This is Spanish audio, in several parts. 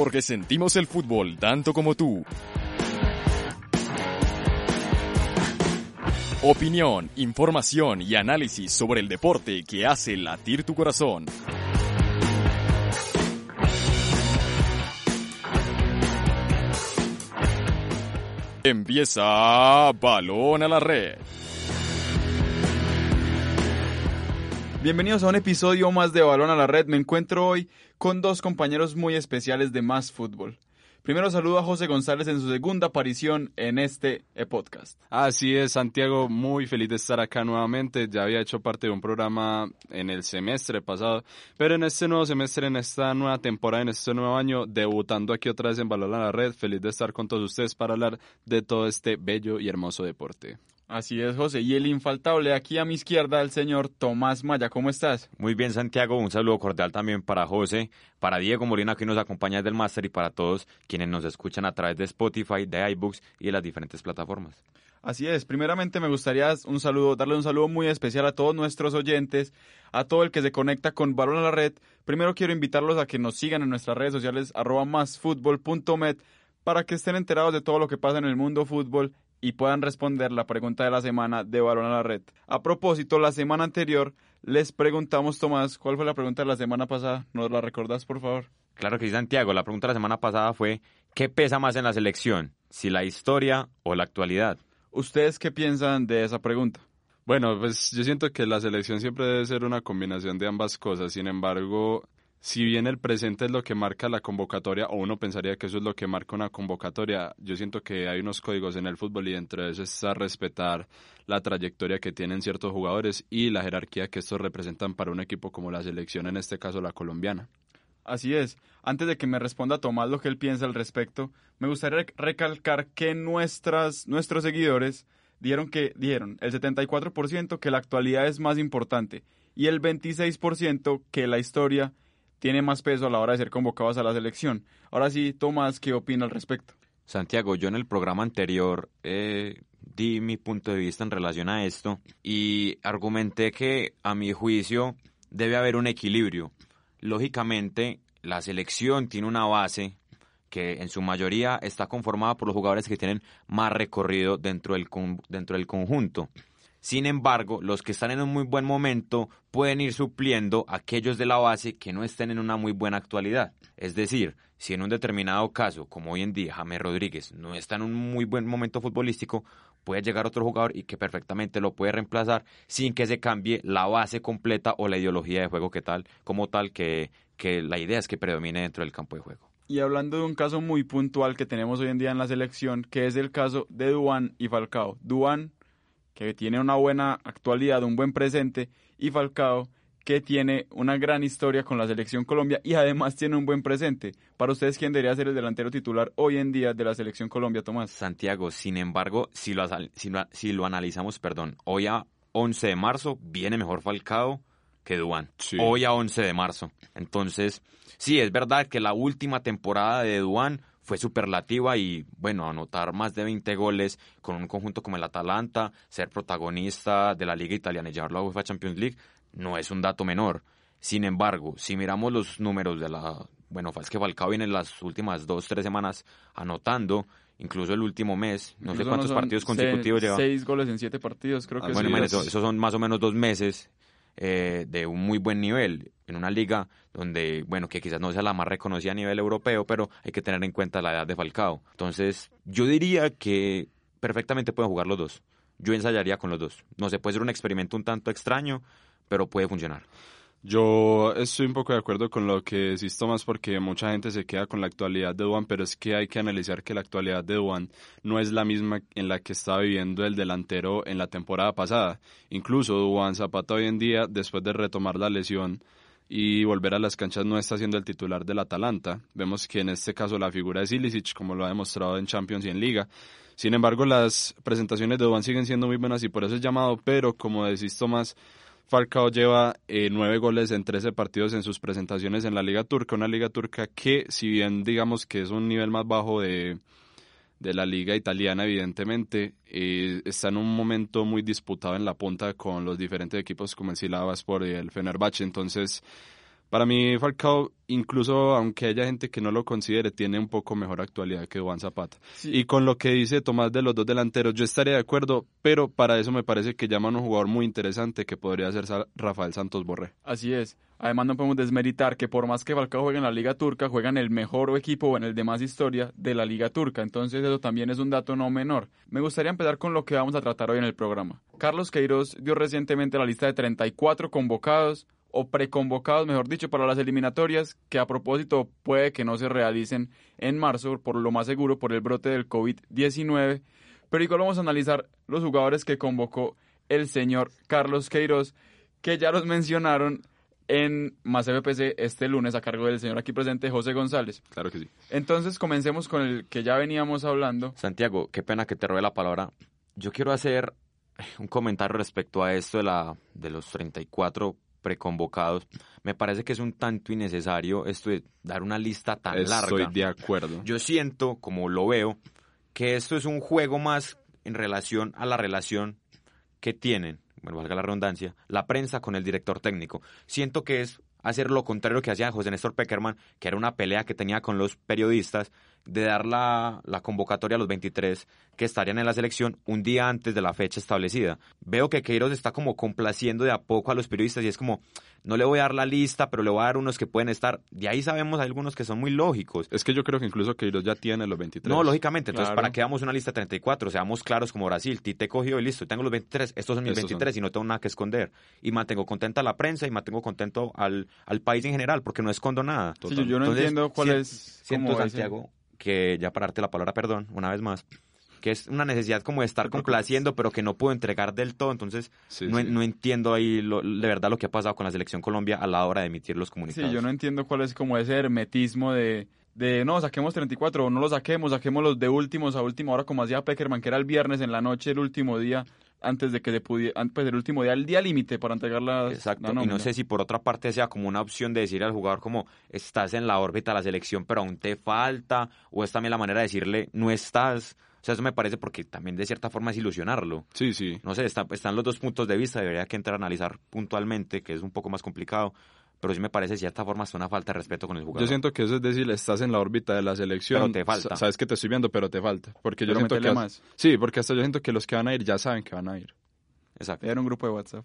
Porque sentimos el fútbol tanto como tú. Opinión, información y análisis sobre el deporte que hace latir tu corazón. Empieza Balón a la Red. Bienvenidos a un episodio más de Balón a la Red. Me encuentro hoy con dos compañeros muy especiales de Más Fútbol. Primero saludo a José González en su segunda aparición en este podcast. Así es, Santiago, muy feliz de estar acá nuevamente. Ya había hecho parte de un programa en el semestre pasado, pero en este nuevo semestre, en esta nueva temporada, en este nuevo año, debutando aquí otra vez en Balón a la Red. Feliz de estar con todos ustedes para hablar de todo este bello y hermoso deporte. Así es, José. Y el infaltable aquí a mi izquierda, el señor Tomás Maya. ¿Cómo estás? Muy bien, Santiago. Un saludo cordial también para José, para Diego Molina, que nos acompaña desde el máster, y para todos quienes nos escuchan a través de Spotify, de iBooks y de las diferentes plataformas. Así es. Primeramente me gustaría un saludo, darle un saludo muy especial a todos nuestros oyentes, a todo el que se conecta con Balón a la Red. Primero quiero invitarlos a que nos sigan en nuestras redes sociales, arroba másfutbol.met, para que estén enterados de todo lo que pasa en el mundo fútbol y puedan responder la pregunta de la semana de Balón a la Red. A propósito, la semana anterior les preguntamos, Tomás, ¿cuál fue la pregunta de la semana pasada? ¿Nos la recordás, por favor? Claro que sí, Santiago. La pregunta de la semana pasada fue, ¿qué pesa más en la selección? ¿Si la historia o la actualidad? ¿Ustedes qué piensan de esa pregunta? Bueno, pues yo siento que la selección siempre debe ser una combinación de ambas cosas. Sin embargo, si bien el presente es lo que marca la convocatoria, o uno pensaría que eso es lo que marca una convocatoria, yo siento que hay unos códigos en el fútbol y dentro de eso está respetar la trayectoria que tienen ciertos jugadores y la jerarquía que estos representan para un equipo como la selección, en este caso la colombiana. Así es. Antes de que me responda Tomás lo que él piensa al respecto, me gustaría recalcar que nuestras, nuestros seguidores dieron que dieron el 74% que la actualidad es más importante y el 26% que la historia tiene más peso a la hora de ser convocados a la selección. Ahora sí, Tomás, ¿qué opina al respecto? Santiago, yo en el programa anterior eh, di mi punto de vista en relación a esto y argumenté que a mi juicio debe haber un equilibrio. Lógicamente, la selección tiene una base que en su mayoría está conformada por los jugadores que tienen más recorrido dentro del, dentro del conjunto. Sin embargo, los que están en un muy buen momento pueden ir supliendo aquellos de la base que no estén en una muy buena actualidad. Es decir, si en un determinado caso, como hoy en día James Rodríguez no está en un muy buen momento futbolístico, puede llegar otro jugador y que perfectamente lo puede reemplazar sin que se cambie la base completa o la ideología de juego que tal, como tal que, que la idea es que predomine dentro del campo de juego. Y hablando de un caso muy puntual que tenemos hoy en día en la selección, que es el caso de Duan y Falcao. Duan que tiene una buena actualidad, un buen presente, y Falcao, que tiene una gran historia con la selección Colombia y además tiene un buen presente. Para ustedes, ¿quién debería ser el delantero titular hoy en día de la selección Colombia, Tomás? Santiago, sin embargo, si lo, si lo, analizamos, perdón, hoy a 11 de marzo viene mejor Falcao que Duan. Hoy a 11 de marzo. Entonces, sí, es verdad que la última temporada de Duan fue superlativa y bueno, anotar más de 20 goles con un conjunto como el Atalanta, ser protagonista de la Liga Italiana y llevarlo a la UEFA Champions League, no es un dato menor. Sin embargo, si miramos los números de la... Bueno, es que Falcao viene en las últimas dos, tres semanas anotando, incluso el último mes, no sé cuántos partidos consecutivos lleva. Seis goles en siete partidos, creo que ah, Bueno, esos son más o menos dos meses eh, de un muy buen nivel en una liga donde, bueno, que quizás no sea la más reconocida a nivel europeo, pero hay que tener en cuenta la edad de Falcao. Entonces, yo diría que perfectamente pueden jugar los dos. Yo ensayaría con los dos. No se puede ser un experimento un tanto extraño, pero puede funcionar. Yo estoy un poco de acuerdo con lo que decís, Tomás, porque mucha gente se queda con la actualidad de Duan, pero es que hay que analizar que la actualidad de Duan no es la misma en la que estaba viviendo el delantero en la temporada pasada. Incluso Duan Zapata hoy en día, después de retomar la lesión y volver a las canchas, no está siendo el titular del Atalanta. Vemos que en este caso la figura es Ilicic, como lo ha demostrado en Champions y en Liga. Sin embargo, las presentaciones de Duan siguen siendo muy buenas y por eso es llamado, pero como decís, Tomás, Falcao lleva eh, nueve goles en 13 partidos en sus presentaciones en la Liga Turca, una Liga Turca que, si bien digamos que es un nivel más bajo de, de la Liga Italiana, evidentemente, eh, está en un momento muy disputado en la punta con los diferentes equipos como el Silavaspor y el Fenerbahce. Entonces, para mí, Falcao, incluso aunque haya gente que no lo considere, tiene un poco mejor actualidad que Juan Zapata. Y con lo que dice Tomás de los dos delanteros, yo estaría de acuerdo, pero para eso me parece que llaman a un jugador muy interesante que podría ser Rafael Santos Borré. Así es. Además, no podemos desmeritar que por más que Falcao juegue en la Liga Turca, juega en el mejor equipo o en el de más historia de la Liga Turca. Entonces, eso también es un dato no menor. Me gustaría empezar con lo que vamos a tratar hoy en el programa. Carlos Queiroz dio recientemente la lista de 34 convocados o preconvocados, mejor dicho, para las eliminatorias, que a propósito puede que no se realicen en marzo, por lo más seguro, por el brote del COVID-19. Pero igual vamos a analizar los jugadores que convocó el señor Carlos Queiroz, que ya los mencionaron en Más FPC este lunes a cargo del señor aquí presente, José González. Claro que sí. Entonces comencemos con el que ya veníamos hablando. Santiago, qué pena que te robe la palabra. Yo quiero hacer un comentario respecto a esto de, la, de los 34 preconvocados. Me parece que es un tanto innecesario esto de dar una lista tan larga. Estoy de acuerdo. Yo siento, como lo veo, que esto es un juego más en relación a la relación que tienen, bueno, valga la redundancia, la prensa con el director técnico. Siento que es hacer lo contrario que hacía José Néstor Peckerman, que era una pelea que tenía con los periodistas, de dar la, la, convocatoria a los 23 que estarían en la selección un día antes de la fecha establecida. Veo que Queiroz está como complaciendo de a poco a los periodistas y es como, no le voy a dar la lista, pero le voy a dar unos que pueden estar. De ahí sabemos hay algunos que son muy lógicos. Es que yo creo que incluso Queiroz ya tiene los 23. No, lógicamente. Entonces, ¿para qué damos una lista de 34? Seamos claros como Brasil. Tite cogió y listo, tengo los 23. Estos son mis 23 y no tengo nada que esconder. Y mantengo contenta a la prensa y mantengo contento al, al país en general porque no escondo nada. Sí, yo no entiendo cuál es... Siento, Santiago, que ya para darte la palabra, perdón, una vez más, que es una necesidad como de estar complaciendo, pero que no puedo entregar del todo. Entonces, no, no, entiendo ahí lo, de verdad lo que ha pasado con la selección Colombia a la hora de emitir los comunicados. Sí, yo no entiendo cuál es como ese hermetismo de, de no, saquemos 34 o no lo saquemos, saquemos los de últimos a última hora, como hacía Peckerman, que era el viernes en la noche, el último día antes de que se pudiera, antes del último día, el día límite para entregar la Exacto, y no sé si por otra parte sea como una opción de decir al jugador como estás en la órbita de la selección, pero aún te falta, o es también la manera de decirle no estás. O sea, eso me parece porque también de cierta forma es ilusionarlo. Sí, sí. No sé, están los dos puntos de vista, debería que entrar a analizar puntualmente, que es un poco más complicado pero sí me parece de cierta forma es una falta de respeto con el jugador. Yo siento que eso es decir, estás en la órbita de la selección. Pero te falta. sabes que te estoy viendo, pero te falta. Porque yo siento que más. Sí, porque hasta yo siento que los que van a ir ya saben que van a ir. Exacto. Era un grupo de WhatsApp.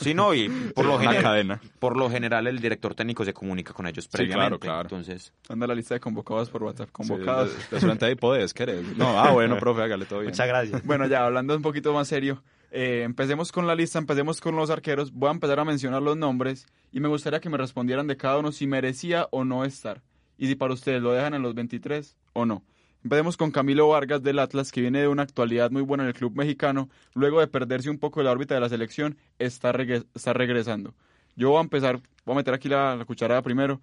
Sí, no, y por lo, general, cadena. por lo general el director técnico se comunica con ellos previamente. Sí, claro, claro. Entonces... Anda la lista de convocados por WhatsApp. Convocados. Sí, de, ahí podés, querés. No, ah, bueno, profe, hágale todo bien. Muchas gracias. Bueno, ya hablando un poquito más serio, eh, empecemos con la lista, empecemos con los arqueros. Voy a empezar a mencionar los nombres y me gustaría que me respondieran de cada uno si merecía o no estar. Y si para ustedes lo dejan en los 23 o no. Empecemos con Camilo Vargas del Atlas, que viene de una actualidad muy buena en el club mexicano. Luego de perderse un poco de la órbita de la selección, está, está regresando. Yo voy a empezar, voy a meter aquí la, la cucharada primero.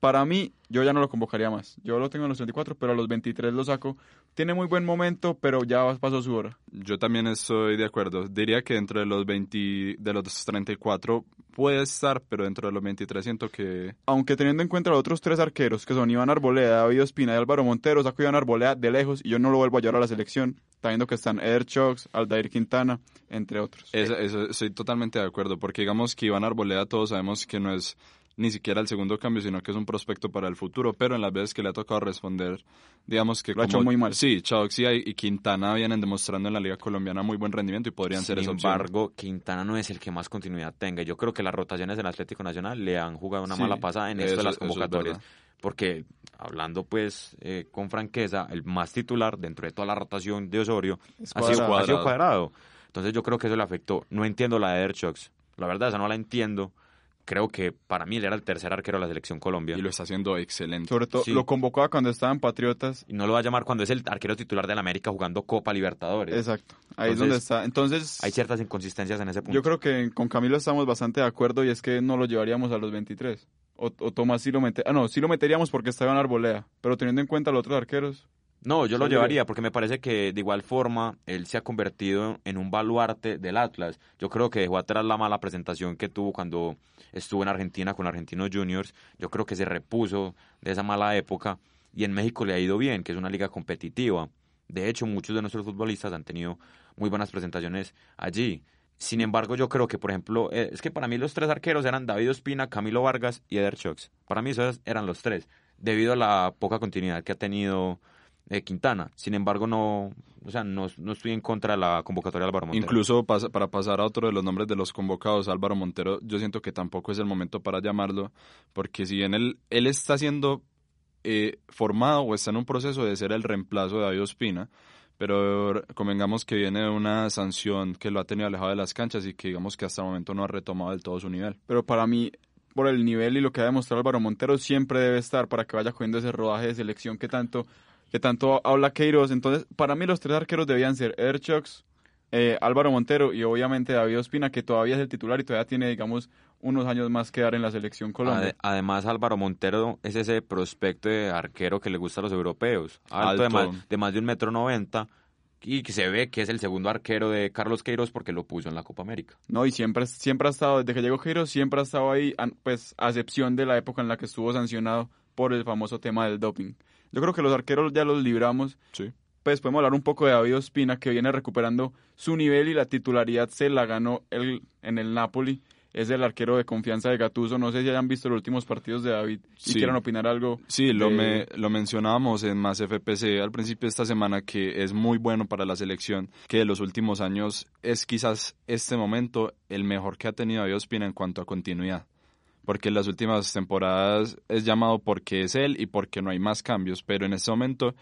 Para mí, yo ya no lo convocaría más. Yo lo tengo en los 34, pero a los 23 lo saco. Tiene muy buen momento, pero ya pasó su hora. Yo también estoy de acuerdo. Diría que dentro de los 20, de los 34 puede estar, pero dentro de los 23 siento que... Aunque teniendo en cuenta los otros tres arqueros, que son Iván Arboleda, David Espina y Álvaro Montero, saco Iván Arboleda de lejos y yo no lo vuelvo a llevar a la selección. Está viendo que están Eder Chox, Aldair Quintana, entre otros. Eso, estoy totalmente de acuerdo, porque digamos que Iván Arboleda todos sabemos que no es ni siquiera el segundo cambio, sino que es un prospecto para el futuro, pero en las veces que le ha tocado responder, digamos que... Lo ha hecho muy mal. Sí, Chauxi y Quintana vienen demostrando en la Liga Colombiana muy buen rendimiento y podrían ser esa Sin embargo, Quintana no es el que más continuidad tenga. Yo creo que las rotaciones del Atlético Nacional le han jugado una mala pasada en esto de las convocatorias. porque, hablando pues eh, con franqueza, el más titular dentro de toda la rotación de Osorio ha sido, cuadrado. Entonces yo creo que eso le afectó. No entiendo la de Airchocks. La verdad, esa no la entiendo creo que para mí él era el tercer arquero de la selección Colombia. Y lo está haciendo excelente. Sobre todo, Sí. lo convocaba cuando estaban Patriotas. Y no lo va a llamar cuando es el arquero titular de la América jugando Copa Libertadores. Exacto. Ahí es donde está. Entonces, Hay ciertas inconsistencias en ese punto. yo creo que con Camilo estamos bastante de acuerdo y es que no lo llevaríamos a los 23. O, o Tomás sí lo mete, ah no, sí lo meteríamos porque estaba en Arboleda, pero teniendo en cuenta los otros arqueros, No, yo lo llevaría porque me parece que de igual forma él se ha convertido en un baluarte del Atlas. Yo creo que dejó atrás la mala presentación que tuvo cuando estuvo en Argentina con Argentinos Juniors. Yo creo que se repuso de esa mala época y en México le ha ido bien, que es una liga competitiva. De hecho, muchos de nuestros futbolistas han tenido muy buenas presentaciones allí. Sin embargo, yo creo que, por ejemplo, eh, es que para mí los tres arqueros eran David Ospina, Camilo Vargas y Eder Chox. Para mí esos eran los tres, debido a la poca continuidad que ha tenido eh, Quintana. Sin embargo, no, o sea, no, no estoy en contra de la convocatoria de Álvaro Montero. Incluso pasa- para pasar a otro de los nombres de los convocados, Álvaro Montero, yo siento que tampoco es el momento para llamarlo, porque si bien él, él está siendo eh, formado o está en un proceso de ser el reemplazo de David Ospina, pero convengamos que viene de una sanción que lo ha tenido alejado de las canchas y que digamos que hasta el momento no ha retomado del todo su nivel. pero para mí, por el nivel y lo que ha demostrado Álvaro Montero, siempre debe estar para que vaya cogiendo ese rodaje de selección que tanto, que tanto habla Queiroz. Entonces, para mí los tres arqueros debían ser Erchox, eh, Álvaro Montero y obviamente David Ospina, que todavía es el titular y todavía tiene, digamos, unos años más que dar en la selección Colombia. Ade- además, Álvaro Montero es ese prospecto de arquero que le gusta a los europeos. Alto, De, más, de más de un metro noventa y que se ve que es el segundo arquero de Carlos Queiroz porque lo puso en la Copa América. No, y siempre, siempre ha estado, desde que llegó Queiroz, siempre ha estado ahí, pues, a excepción de la época en la que estuvo sancionado por el famoso tema del doping. Yo creo que los arqueros ya los libramos. Sí. Pues podemos hablar un poco de David Ospina, que viene recuperando su nivel y la titularidad se la ganó el, en el Napoli. Es el arquero de confianza de Gatuso. No sé si hayan visto los últimos partidos de David y Sí. quieran opinar algo. Sí, lo, me, lo mencionábamos en Más FPC al principio de esta semana que es muy bueno para la selección, que de los últimos años es quizás este momento el mejor que ha tenido David Ospina en cuanto a continuidad. Porque en las últimas temporadas es llamado porque es él y porque no hay más cambios, pero en este momento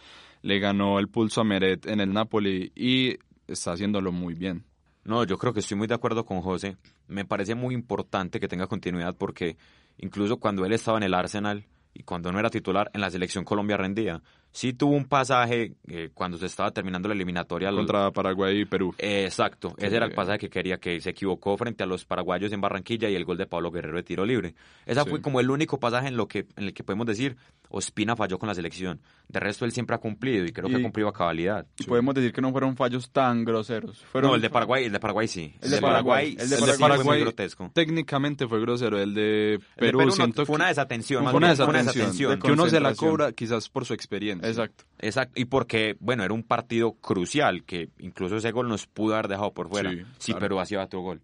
le ganó el pulso a Meret en el Napoli y está haciéndolo muy bien. No, yo creo que estoy muy de acuerdo con José. Me parece muy importante que tenga continuidad porque incluso cuando él estaba en el Arsenal y cuando no era titular, en la selección Colombia rendía. Sí tuvo un pasaje eh, cuando se estaba terminando la eliminatoria. Contra Paraguay y Perú. Eh, exacto, ese era el pasaje que quería, que se equivocó frente a los paraguayos en Barranquilla y el gol de Pablo Guerrero de tiro libre. Esa Sí. fue como el único pasaje en, lo que, en el que podemos decir, Ospina falló con la selección. De resto, él siempre ha cumplido y creo que ha cumplido a cabalidad. Y podemos decir que no fueron fallos tan groseros. Fueron No, el de Paraguay, el de Paraguay sí. El de Paraguay, el de el de Paraguay Paraguay fue muy grotesco. Técnicamente fue grosero, el de El de Perú, no- siento fue una desatención, más fue una bien, fue una desatención, desatención. que uno se la cobra quizás por su experiencia. Exacto. Exacto, y porque, bueno, era un partido crucial, que incluso ese gol nos pudo haber dejado por fuera, Sí, si claro. Perú hacía otro gol.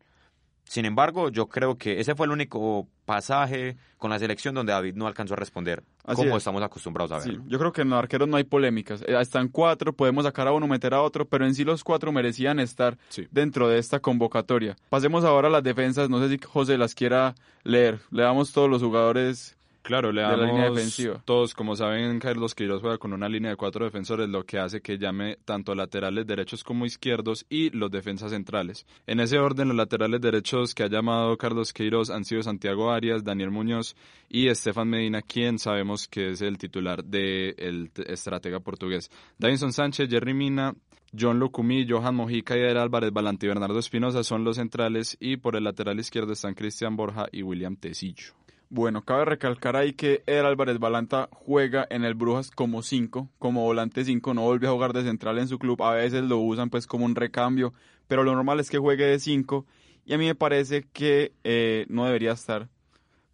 Sin embargo, yo creo que ese fue el único pasaje con la selección donde David no alcanzó a responder Así como es. estamos acostumbrados a Sí, verlo. yo creo que en los arqueros no hay polémicas. Eh, Están cuatro, podemos sacar a uno, meter a otro, pero en sí los cuatro merecían estar Sí. dentro de esta convocatoria. Pasemos ahora a las defensas. No sé si José las quiera leer. Le damos todos los jugadores. Claro, le de la damos línea defensiva. todos, como saben, Carlos Queiroz juega con una línea de cuatro defensores, lo que hace que llame tanto laterales derechos como izquierdos y los defensas centrales. En ese orden, los laterales derechos que ha llamado Carlos Queiroz han sido Santiago Arias, Daniel Muñoz y Estefan Medina, quien sabemos que es el titular del estratega portugués. Davinson Sánchez, Jerry Mina, John Lucumí, Johan Mojica y Eder Álvarez Balante y Bernardo Espinosa son los centrales y por el lateral izquierdo están Cristian Borja y William Tecillo. Bueno, cabe recalcar ahí que Eder Álvarez Balanta juega en el Brujas como 5, como volante 5, no volvió a jugar de central en su club, a veces lo usan pues como un recambio, pero lo normal es que juegue de 5 y a mí me parece que eh, no debería estar.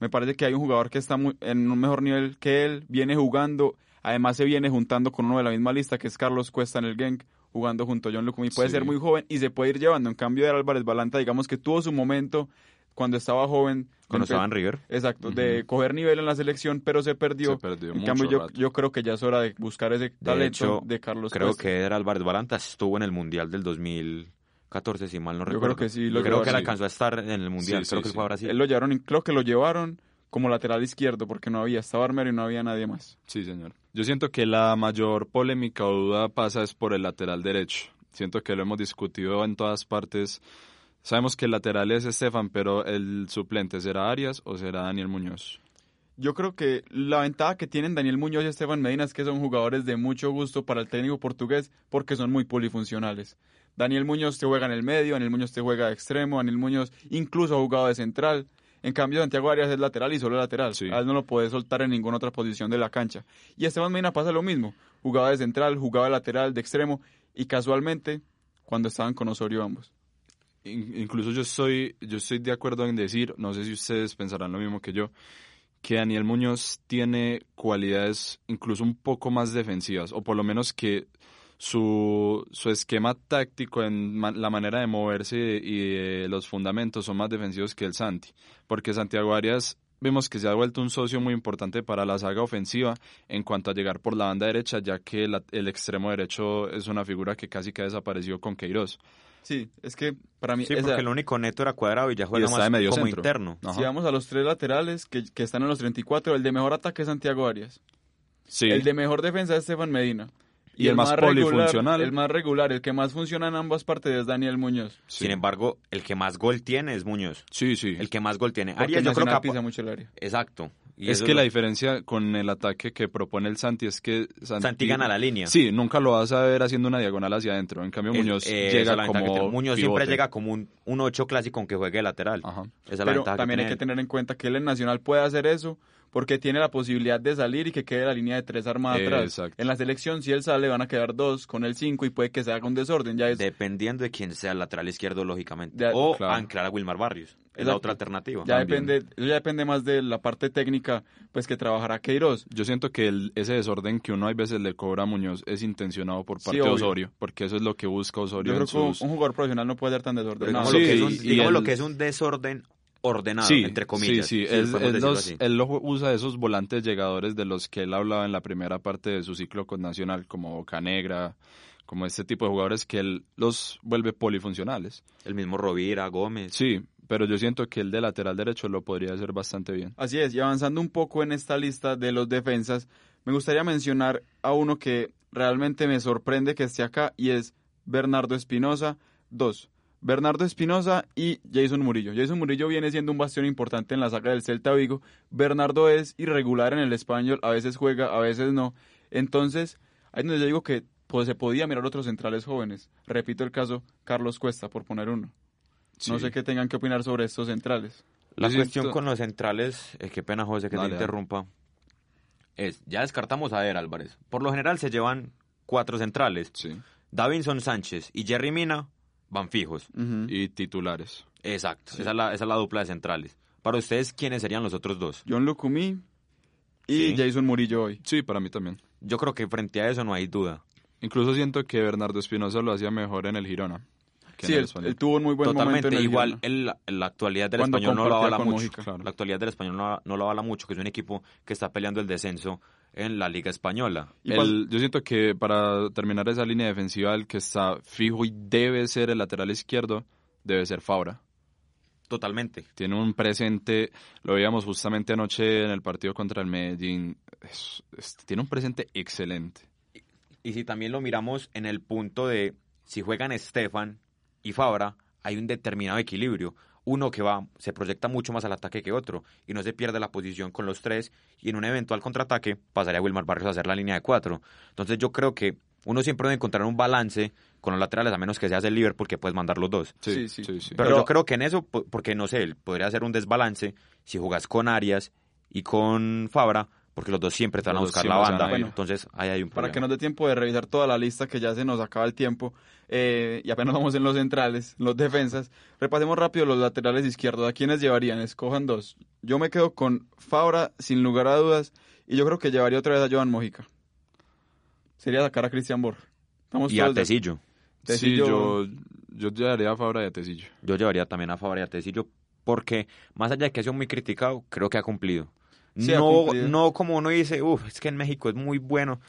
Me parece que hay un jugador que está muy- en un mejor nivel que él, viene jugando, además se viene juntando con uno de la misma lista que es Carlos Cuesta en el Genk, jugando junto a John Lucumí, puede Sí. ser muy joven y se puede ir llevando, en cambio Eder Álvarez Balanta digamos que tuvo su momento cuando estaba joven. Cuando empe- estaba en River. Exacto, de coger nivel en la selección, pero se perdió. Se perdió en mucho cambio, yo, yo creo que ya es hora de buscar ese talento hecho, de Carlos Creo Cuesta. que Eder Álvarez Balanta estuvo en el Mundial del 2014, si mal no Yo recuerdo. creo que sí, lo creo que él alcanzó a estar en el Mundial, Sí, creo sí, que sí. fue a Brasil. Él lo llevaron, creo que lo llevaron como lateral izquierdo, porque no había, estaba Armero y no había nadie más. Sí, señor. Yo siento que la mayor polémica o duda pasa es por el lateral derecho. Siento que lo hemos discutido en todas partes Sabemos que el lateral es Estefan, pero el suplente será Arias o será Daniel Muñoz. Yo creo que la ventaja que tienen Daniel Muñoz y Esteban Medina es que son jugadores de mucho gusto para el técnico portugués porque son muy polifuncionales. Daniel Muñoz te juega en el medio, Daniel Muñoz te juega de extremo, Daniel Muñoz incluso ha jugado de central. En cambio, Santiago Arias es lateral y solo lateral. Sí. A él no lo puede soltar en ninguna otra posición de la cancha. Y Esteban Medina pasa lo mismo. Jugaba de central, jugaba de lateral, de extremo y casualmente cuando estaban con Osorio ambos. In- incluso yo estoy, yo estoy de acuerdo en decir, no sé si ustedes pensarán lo mismo que yo, que Daniel Muñoz tiene cualidades incluso un poco más defensivas, o por lo menos que su, su esquema táctico en la manera de moverse y de los fundamentos son más defensivos que el Santi, porque Santiago Arias vemos que se ha vuelto un socio muy importante para la saga ofensiva en cuanto a llegar por la banda derecha, ya que la- el extremo derecho es una figura que casi que ha desaparecido con Queiroz. Sí, es que para mí... Sí, esa- porque el único neto era cuadrado y ya juega está más de medio como centro. interno. Ajá. Si vamos a los tres laterales que, que están en los 34, el de mejor ataque es Santiago Arias. Sí. El de mejor defensa es Estefan Medina. Y el más regular- polifuncional. El más regular, el que más funciona en ambas partes es Daniel Muñoz. Sí. Sin embargo, el que más gol tiene es Muñoz. Sí, sí. El que más gol tiene. Porque Arias, yo creo que... pisa mucho el área. Exacto. Y es que lo- la diferencia con el ataque que propone el Santi es que Santi, Santi gana la línea. Sí, nunca lo vas a ver haciendo una diagonal hacia adentro. En cambio, Muñoz eh, llega la como. Muñoz pivote. siempre llega como un, un 8 clásico aunque juegue lateral. Ajá. Esa es la Pero ventaja también hay que tener en cuenta que él en Nacional puede hacer eso porque tiene la posibilidad de salir y que quede la línea de tres armada atrás. Exacto. En la selección, si él sale, van a quedar dos con el cinco y puede que se haga un desorden. Ya es Dependiendo de quién sea el lateral izquierdo, lógicamente. Ya, o claro. anclar a Wilmar Barrios. Es la otra alternativa. ya también. depende, eso ya depende más de la parte técnica pues que trabajará Queiroz. Yo siento que el- ese desorden que uno a veces le cobra a Muñoz es intencionado por Sí, parte de obvio. Osorio, porque eso es lo que busca Osorio Yo creo en que un, jugador profesional no puede ser tan desordenado. digamos, Sí, lo, que es un, y digamos lo que es un desorden ordenado, Sí, entre comillas. Sí, sí, si él, los- así. él lo usa esos volantes llegadores de los que él hablaba en la primera parte de su ciclo con Nacional, como Bocanegra, como este tipo de jugadores que él los vuelve polifuncionales. El mismo Rovira, Gómez. Sí, pero yo siento que el de lateral derecho lo podría hacer bastante bien. Así es, y avanzando un poco en esta lista de los defensas, me gustaría mencionar a uno que realmente me sorprende que esté acá y es Bernardo Espinosa. Dos, Bernardo Espinosa y Jason Murillo. Jason Murillo viene siendo un bastión importante en la saga del Celta Vigo. Bernardo es irregular en el español, a veces juega, a veces no. Entonces, ahí donde yo digo que pues, se podía mirar otros centrales jóvenes. Repito el caso Carlos Cuesta, por poner uno. No sé qué tengan que opinar sobre estos centrales. La Yo cuestión siento- con los centrales, eh, qué pena José que Dale, te dale. interrumpa, es, ya descartamos a Eder Álvarez. Por lo general se llevan cuatro centrales. Sí. Davinson Sánchez y Jerry Mina van fijos. Y titulares. Exacto, esa, es la, esa es la dupla de centrales. Para ustedes, ¿quiénes serían los otros dos? John Lucumí y Sí. Jason Murillo hoy. Sí, para mí también. Yo creo que frente a eso no hay duda. Incluso siento que Bernardo Espinosa lo hacía mejor en el Girona. Que Sí, en el él, Español. él tuvo un muy buen momento Totalmente, en el igual el- la- actualidad del Cuando español no lo avala mucho. Claro. La actualidad del español no, no lo avala mucho, que es un equipo que está peleando el descenso en la Liga Española. Y El- yo siento que para terminar esa línea defensiva, el que está fijo y debe ser el lateral izquierdo, debe ser Fabra. Totalmente. Tiene un presente, lo veíamos justamente anoche en el partido contra el Medellín, es- es- tiene un presente excelente. Y si también lo miramos en el punto de si juegan Estefan y Fabra, hay un determinado equilibrio. Uno que va, se proyecta mucho más al ataque que otro y no se pierde la posición con los tres y en un eventual contraataque pasaría Wilmar Barrios a hacer la línea de cuatro. Entonces yo creo que uno siempre debe encontrar un balance con los laterales a menos que seas el Liverpool que puedes mandar los dos. Sí, sí. sí, sí. Pero, Pero- yo creo que en eso, po- porque no sé, podría ser un desbalance si jugas con Arias y con Fabra, porque los dos siempre van a buscar la banda. a. Entonces ahí hay un Para problema. que nos dé tiempo de revisar toda la lista que ya se nos acaba el tiempo eh, y apenas vamos en los centrales, los defensas, repasemos rápido los laterales izquierdos. ¿A quiénes llevarían? Escojan dos. Yo me quedo con Fabra sin lugar a dudas y yo creo que llevaría otra vez a Joan Mojica. Sería sacar a Cristian Borja. Estamos Y a Tecillo. Sí, yo, yo llevaría a Fabra y a Tecillo. Yo llevaría también a Fabra y a Tecillo porque, más allá de que ha sido muy criticado, creo que ha cumplido. Sí, ha no, cumplido. no como uno dice, uff, es que en México es muy bueno,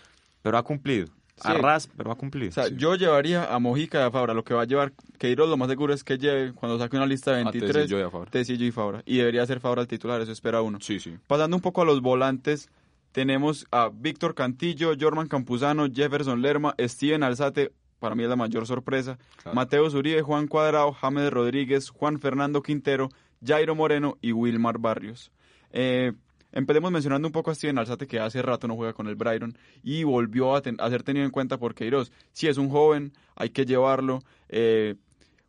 pero ha cumplido. Sí. Arras, pero ha cumplido. O sea, Sí. yo llevaría a Mojica y a Fabra. Lo que va a llevar Queiroz, lo más seguro es que lleve, cuando saque una lista de A 23, Tecillo y a Fabra. Tecillo y Fabra. Y debería ser Fabra el titular, eso espera uno. Sí, sí. Pasando un poco a los volantes, tenemos a Víctor Cantillo, Jorman Campuzano, Jefferson Lerma, Steven Alzate para mí es la mayor sorpresa. Claro. Mateo Uribe, Juan Cuadrado, James Rodríguez, Juan Fernando Quintero, Jairo Moreno y Wilmar Barrios. Eh, empecemos mencionando un poco a Steven Alzate, que hace rato no juega con el Brighton y volvió a, ten- a ser tenido en cuenta por Queiroz. Si es un joven, hay que llevarlo. eh,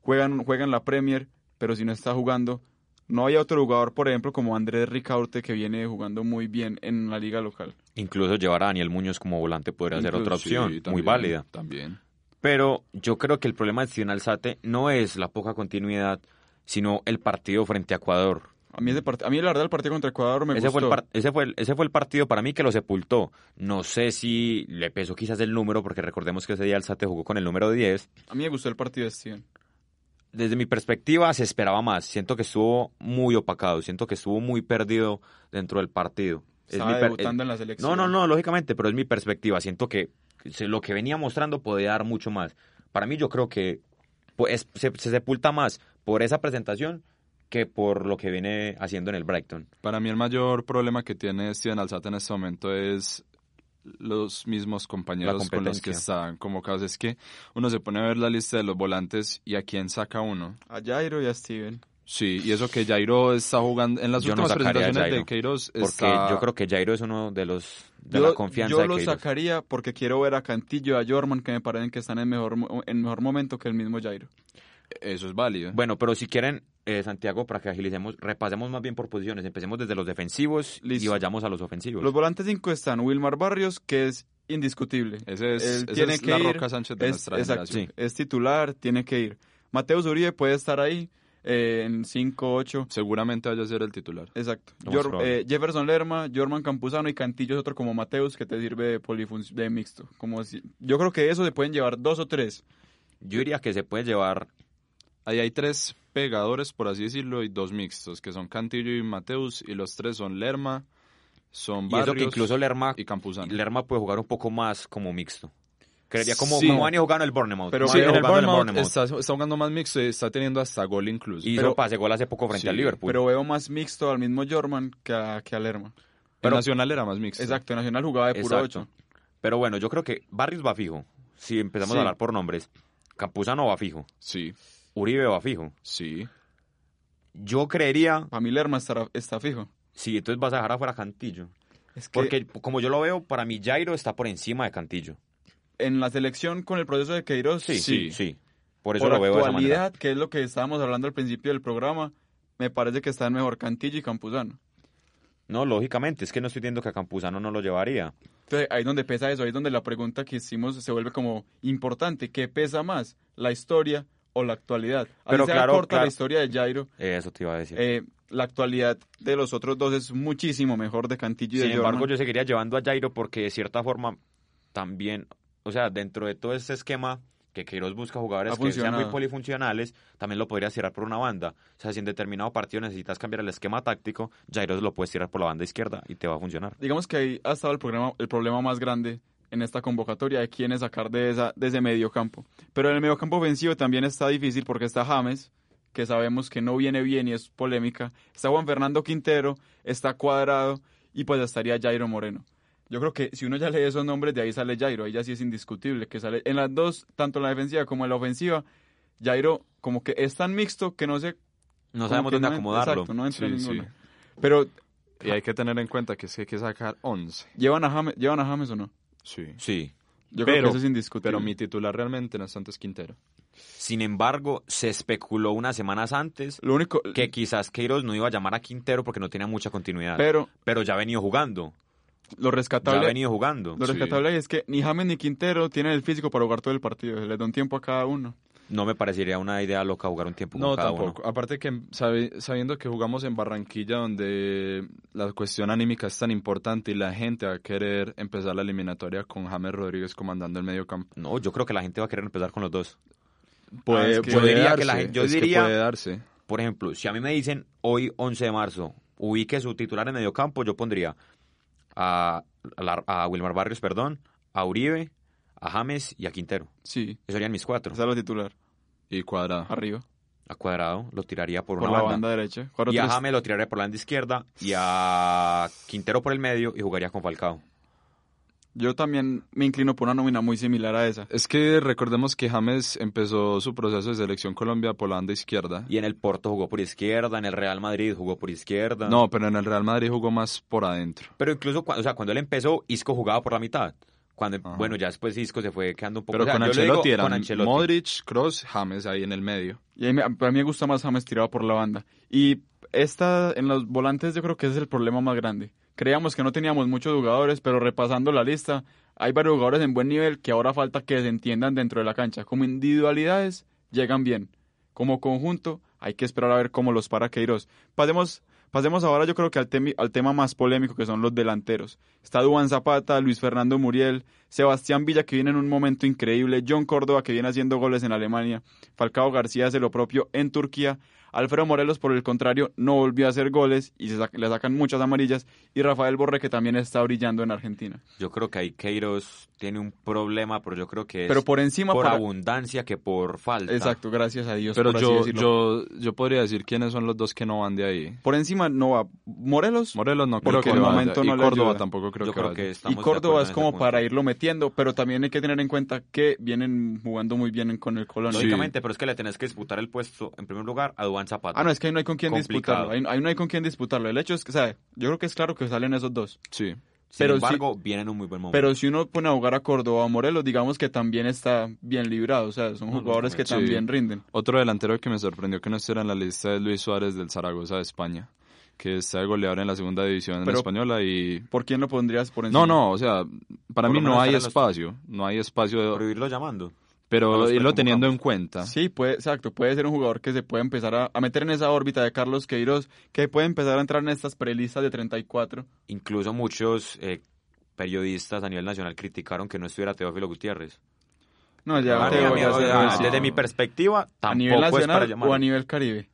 juegan, juegan la Premier, pero si no está jugando, no hay otro jugador, por ejemplo, como Andrés Ricaurte, que viene jugando muy bien en la liga local. Incluso llevar a Daniel Muñoz como volante podría ser otra Sí, opción, muy válida. También. Pero yo creo que el problema de Steven Alzate no es la poca continuidad, sino el partido frente a Ecuador. A mí, ese part- a mí la verdad el partido contra Ecuador me ese, gustó. fue el par- ese, fue el, ese fue el partido para mí que lo sepultó. No sé si le pesó quizás el número, porque recordemos que ese día Alzate jugó con el número 10. A mí me gustó el partido de Steven. Desde mi perspectiva se esperaba más. Siento que estuvo muy opacado, siento que estuvo muy perdido dentro del partido. Es Estaba mi per- debutando es- en la selección. No, no, no, lógicamente, pero es mi perspectiva. Siento que lo que venía mostrando podía dar mucho más. Para mí yo creo que pues, se, se sepulta más por esa presentación que por lo que viene haciendo en el Brighton. Para mí el mayor problema que tiene Steven Alzate en este momento es los mismos compañeros con los que están convocados. Es que uno se pone a ver la lista de los volantes y a quién saca uno. A Jairo y a Steven. Sí, y eso que Jairo está jugando en las Yo últimas presentaciones de Jairo, Queiroz Porque está... yo creo que Jairo es uno de los de Yo, la confianza yo de lo sacaría porque quiero ver a Cantillo y a Jorman que me parecen que están en mejor, en mejor momento que el mismo Jairo. Eso es válido. Bueno, pero si quieren, eh, Santiago, para que agilicemos, repasemos más bien por posiciones. Empecemos desde los defensivos y vayamos a los ofensivos. Los volantes 5 están Wilmar Barrios, que es indiscutible. Ese es, Él ese tiene es que la ir, Roca Sánchez de es, nuestra exacto, es titular, tiene que ir. Mateus Uribe puede estar ahí eh, en 5-8. Seguramente vaya a ser el titular. Exacto. Eh, Jefferson Lerma, Jorman Campuzano y Cantillo es otro como Mateus que te sirve de, polifun- de mixto. Como si, yo creo que eso se pueden llevar dos o tres. Yo diría que se puede llevar Ahí hay tres pegadores, por así decirlo, y dos mixtos, que son Cantillo y Mateus, y los tres son Lerma, son y eso Barrios que incluso Lerma, y Campuzano. Lerma puede jugar un poco más como mixto. Creería como, Sí. como jugando el Bournemouth. Pero Sí, en el Bournemouth está, está jugando más mixto y está teniendo hasta gol incluso. Hizo pero- pase gol hace poco frente Sí, al Liverpool. Pero veo más mixto al mismo Jorman que a, que a Lerma. Pero- Nacional era más mixto. Exacto, Nacional jugaba de puro Exacto. 8. Pero bueno, yo creo que Barrios va fijo. Si empezamos a hablar por nombres. Campuzano va fijo. Sí, Uribe va fijo. sí. Yo creería, Para mí Lerma estará- está fijo. sí, entonces vas a dejar afuera a Cantillo. Es que Porque como yo lo veo, para mí Jairo está por encima de Cantillo. en la selección con el proceso de Queiroz, Sí, Sí. sí. Por eso por lo veo de esa manera. actualidad, que es lo que estábamos hablando al principio del programa, me parece que están mejor Cantillo y Campuzano. No, lógicamente, es que no estoy diciendo que a Campuzano no lo llevaría. Entonces, ahí es donde pesa eso, ahí es donde la pregunta que hicimos se vuelve como importante. ¿Qué pesa más, la historia o la actualidad? Así Pero sea claro, corta claro. la historia de Jairo, Eso te iba a decir. eh, la actualidad de los otros dos es muchísimo mejor de Cantillo y Sin de embargo, Jorman. yo seguiría llevando a Jairo porque de cierta forma también, o sea, dentro de todo este esquema que Queiroz busca jugadores que sean muy polifuncionales, también lo podrías tirar por una banda. O sea, si en determinado partido necesitas cambiar el esquema táctico, Jairo lo puedes tirar por la banda izquierda y te va a funcionar. Digamos que ahí ha estado el, programa, el problema más grande en esta convocatoria de quiénes sacar de, esa, de ese medio campo. Pero en el medio campo ofensivo también está difícil porque está James, que sabemos que no viene bien y es polémica. Está Juan Fernando Quintero, está Cuadrado y pues estaría Jairo Moreno. Yo creo que si uno ya lee esos nombres, de ahí sale Jairo. Ahí ya sí es indiscutible que sale en las dos, tanto en la defensiva como en la ofensiva. Jairo como que es tan mixto que no sé... No sabemos dónde no- acomodarlo. Exacto, no entra en Sí. Pero, Y hay que tener en cuenta que es que hay que sacar 11. ¿llevan a, James, ¿llevan a James o no? Sí. Sí. Yo creo Pero- que eso es indiscutible. Pero mi titular realmente no es Santos Quintero. Sin embargo, se especuló unas semanas antes Lo único... que quizás Queiroz no iba a llamar a Quintero porque no tenía mucha continuidad. Pero Pero ya ha venido jugando. lo Ya ha rescatable, venido jugando. lo Sí. rescatable ahí es que ni James ni Quintero tienen el físico para jugar todo el partido. Les da un tiempo a cada uno. No me parecería una idea loca jugar un tiempo con No, cada tampoco. uno. Aparte que sabiendo que jugamos en Barranquilla donde la cuestión anímica es tan importante y la gente va a querer empezar la eliminatoria con James Rodríguez comandando el medio campo. No, yo creo que la gente va a querer empezar con los dos. Puede, es que- yo puede diría darse, que la gente- yo diría- puede darse. Por ejemplo, si a mí me dicen hoy 11 de marzo, ubique su titular en medio campo, yo pondría a, a Wilmar Barrios, perdón, a Uribe, a James y a Quintero. Sí, Esos serían mis cuatro. esa es la titular. Y cuadrado. Arriba, A Cuadrado lo tiraría por, por una la banda. banda derecha. Cuatro, Y a James lo tiraría por la banda izquierda y a Quintero por el medio y jugaría con Falcao. Yo también me inclino por una nómina muy similar a esa. Es que recordemos que James empezó su proceso de selección Colombia por la banda izquierda. Y en el Porto jugó por izquierda, en el Real Madrid jugó por izquierda. No, pero en el Real Madrid jugó más por adentro. Pero incluso cuando, o sea, cuando él empezó, Isco jugaba por la mitad. Cuando, Ajá. bueno, ya después Isco se fue quedando un poco... Pero o sea, con Ancelotti digo eran con Ancelotti. Modric, Kroos, James ahí en el medio. Y a mí, a mí me gusta más James tirado por la banda. Y esta, en los volantes yo creo que ese es el problema más grande. Creíamos que no teníamos muchos jugadores, pero repasando la lista, hay varios jugadores en buen nivel que ahora falta que se entiendan dentro de la cancha. Como individualidades, llegan bien. Como conjunto, hay que esperar a ver cómo los para Queiroz. Pasemos, pasemos ahora yo creo que al, al tema más polémico que son los delanteros. Está Duan Zapata, Luis Fernando Muriel, Sebastián Villa que viene en un momento increíble, John Córdoba que viene haciendo goles en Alemania, Falcao García hace lo propio en Turquía, Alfredo Morelos por el contrario no volvió a hacer goles y se sac- le sacan muchas amarillas y Rafael Borre que también está brillando en Argentina. Yo creo que ahí Queiroz tiene un problema, pero yo creo que es Pero por encima por para- abundancia que por falta. Exacto, gracias a Dios. Pero por yo, yo, yo podría decir quiénes son los dos que no van de ahí. Por encima no va Morelos Morelos no Porque creo que el momento y no le Córdoba ayuda. tampoco creo yo que creo que y Córdoba es como para irlo metiendo, pero también hay que tener en cuenta que vienen jugando muy bien en- con el. Sí. Lógicamente, pero es que le tenés que disputar el puesto, en primer lugar, a Zapata. Ah, no, es que ahí no hay con quién Complicado. disputarlo. Ahí, no hay con quién disputarlo. El hecho es que, o sea, yo creo que es claro que salen esos dos. Sí. Sin pero embargo, viene en un muy buen momento. Pero si uno pone a jugar a Córdoba o a Morelos, digamos que también está bien librado. O sea, son jugadores que sí. también rinden. Otro delantero que me sorprendió que no estuviera en la lista es Luis Suárez del Zaragoza de España, que está de goleador en la segunda división Pero- española y... ¿Por quién lo pondrías por encima? No, no, o sea, para Por mí no hay los- espacio, no hay espacio, Pero irlo llamando. Pero no irlo teniendo en cuenta. Sí, puede, exacto. Puede ser un jugador que se puede empezar a, a meter en esa órbita de Carlos Queiroz, que puede empezar a entrar en estas prelistas de 34. Incluso muchos eh, periodistas a nivel nacional criticaron que no estuviera Teófilo Gutiérrez. No, ya Para Teo mí, ya o se sea, fue, sí. desde mi perspectiva, ¿A tampoco nivel es para nacional o a nivel Caribe?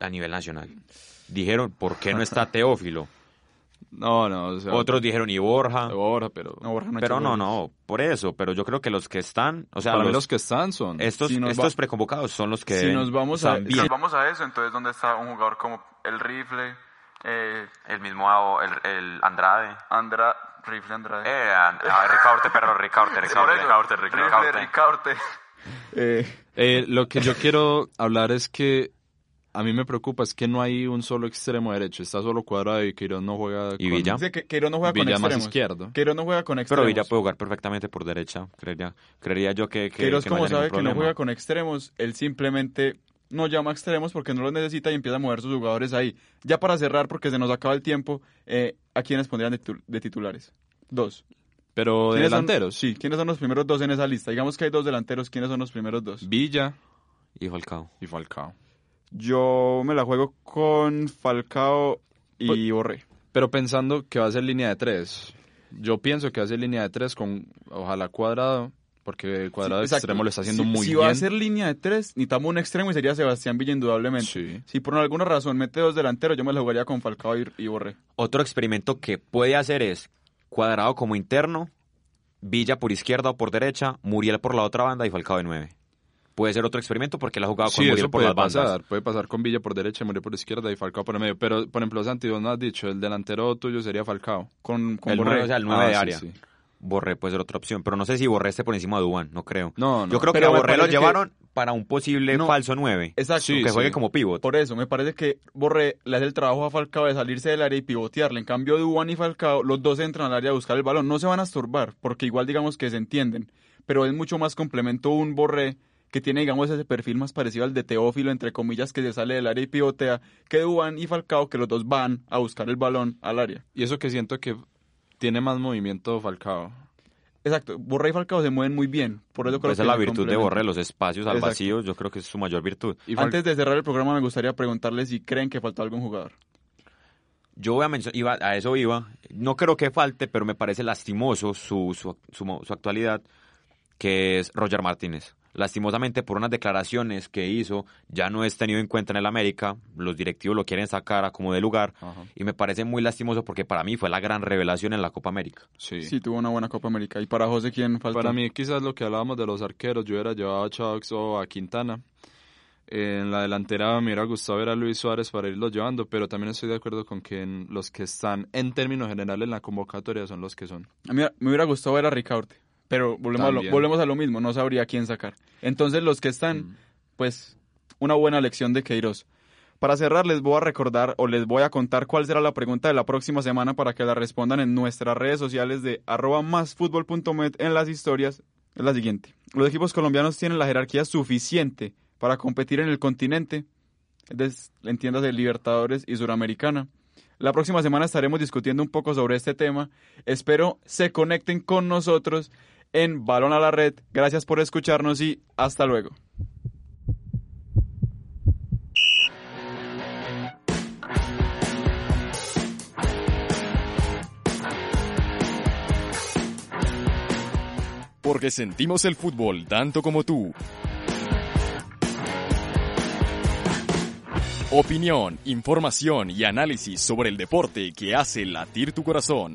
a nivel nacional. Dijeron, ¿por qué no está Teófilo? No, no, o sea, Otros dijeron, y Borja. Borja, pero No, Borja no Pero no, goles. no, por eso. Pero yo creo que los que están, o sea, para mí los- los que están son... estos, Si estos va- preconvocados son los que Si nos vamos a, si vamos a eso, entonces ¿dónde está un jugador como el Rifle, eh, El mismo el, el Andrade. Andra, Rifle Andrade? Eh, Ricaurte, perro, Ricaurte, Por eso, Rifle, Ricaurte. Eh, Eh, lo que yo quiero hablar es que a mí me preocupa es que no hay un solo extremo derecho, está solo cuadrado y Queiroz no juega ¿Y con- Villa? dice que Queiroz no juega con Villa más extremos. izquierdo. Queiroz no juega con extremos. Pero Villa puede jugar perfectamente por derecha, creería, creería yo que, que, Queiroz, que no como sabe que no juega con extremos, él simplemente no llama a extremos porque no los necesita y empieza a mover sus jugadores ahí. Ya para cerrar, porque se nos acaba el tiempo, eh, ¿a quiénes pondrían de, de titulares? Dos. Pero de ¿Quiénes son- delanteros, sí, ¿quiénes son los primeros dos en esa lista? Digamos que hay dos delanteros, ¿quiénes son los primeros dos? Villa Y Falcao. y Falcao. Yo me la juego con Falcao y Pues- Borré. Pero pensando que va a ser línea de tres, yo pienso que va a ser línea de tres con ojalá cuadrado, porque cuadrado Sí, extremo lo está haciendo si, muy si bien. va a ser línea de tres, necesitamos un extremo y sería Sebastián Villa indudablemente. Sí. Si por alguna razón mete dos delanteros, yo me la jugaría con Falcao y, y Borré. Otro experimento que puede hacer es cuadrado como interno, Villa por izquierda o por derecha, Muriel por la otra banda y Falcao de nueve. Puede ser otro experimento porque él ha jugado con Sí, Muriel eso por puede las bandas. pasar. Puede pasar con Villa por derecha, Muriel por izquierda y Falcao por el medio. Pero, por ejemplo, Santi, vos no has dicho, el delantero tuyo sería Falcao. Con, con El Borré. nueve, o sea, el nueve Ah, de sí, área. sí. Borré puede ser otra opción, pero no sé si Borré esté por encima de Dubán, no creo. No, no. Yo creo que a Borré lo que- llevaron para un posible No. falso 9. Exacto. Sí, que juegue sí. como pivot. Por eso, me parece que Borré le hace el trabajo a Falcao de salirse del área y pivotearle. En cambio, Duan y Falcao, los dos entran al área a buscar el balón. No se van a estorbar, porque igual digamos que se entienden. Pero es mucho más complemento un Borré que tiene, digamos, ese perfil más parecido al de Teófilo, entre comillas, que se sale del área y pivotea, que Duan y Falcao, que los dos van a buscar el balón al área. Y eso que siento que tiene más movimiento Falcao. Exacto, Borré y Falcao se mueven muy bien. Por eso creo Esa que es la virtud de. Borré, los espacios al Exacto. vacío, yo creo que es su mayor virtud. Y Fal- Antes de cerrar el programa, me gustaría preguntarles si creen que faltó algún jugador. Yo voy a mencionar, iba, a eso iba, no creo que falte, pero me parece lastimoso su, su, su, su actualidad, que es Roger Martínez. Lastimosamente por unas declaraciones que hizo, ya no es tenido en cuenta en el América, los directivos lo quieren sacar a como de lugar, Ajá. y me parece muy lastimoso porque para mí fue la gran revelación en la Copa América. Sí. Sí, tuvo una buena Copa América. ¿Y para José quién faltó? Para mí quizás lo que hablábamos de los arqueros, yo hubiera llevado a Chaux o a Quintana. En la delantera me hubiera gustado ver a Luis Suárez para irlo llevando, pero también estoy de acuerdo con que en los que están en términos generales en la convocatoria son los que son. A mí me hubiera gustado ver a Ricaurte, pero volvemos a, lo, volvemos a lo mismo, no sabría quién sacar. Entonces los que están, Mm. pues una buena lección de Queiroz. Para cerrar les voy a recordar o les voy a contar cuál será la pregunta de la próxima semana para que la respondan en nuestras redes sociales de arroba másfutbol.met en las historias. Es la siguiente. Los equipos colombianos tienen la jerarquía suficiente para competir en el continente, entiéndase Libertadores y Suramericana. La próxima semana estaremos discutiendo un poco sobre este tema. Espero se conecten con nosotros en Balón a la Red. Gracias por escucharnos y hasta luego. Porque sentimos el fútbol tanto como tú. Opinión, información y análisis sobre el deporte que hace latir tu corazón.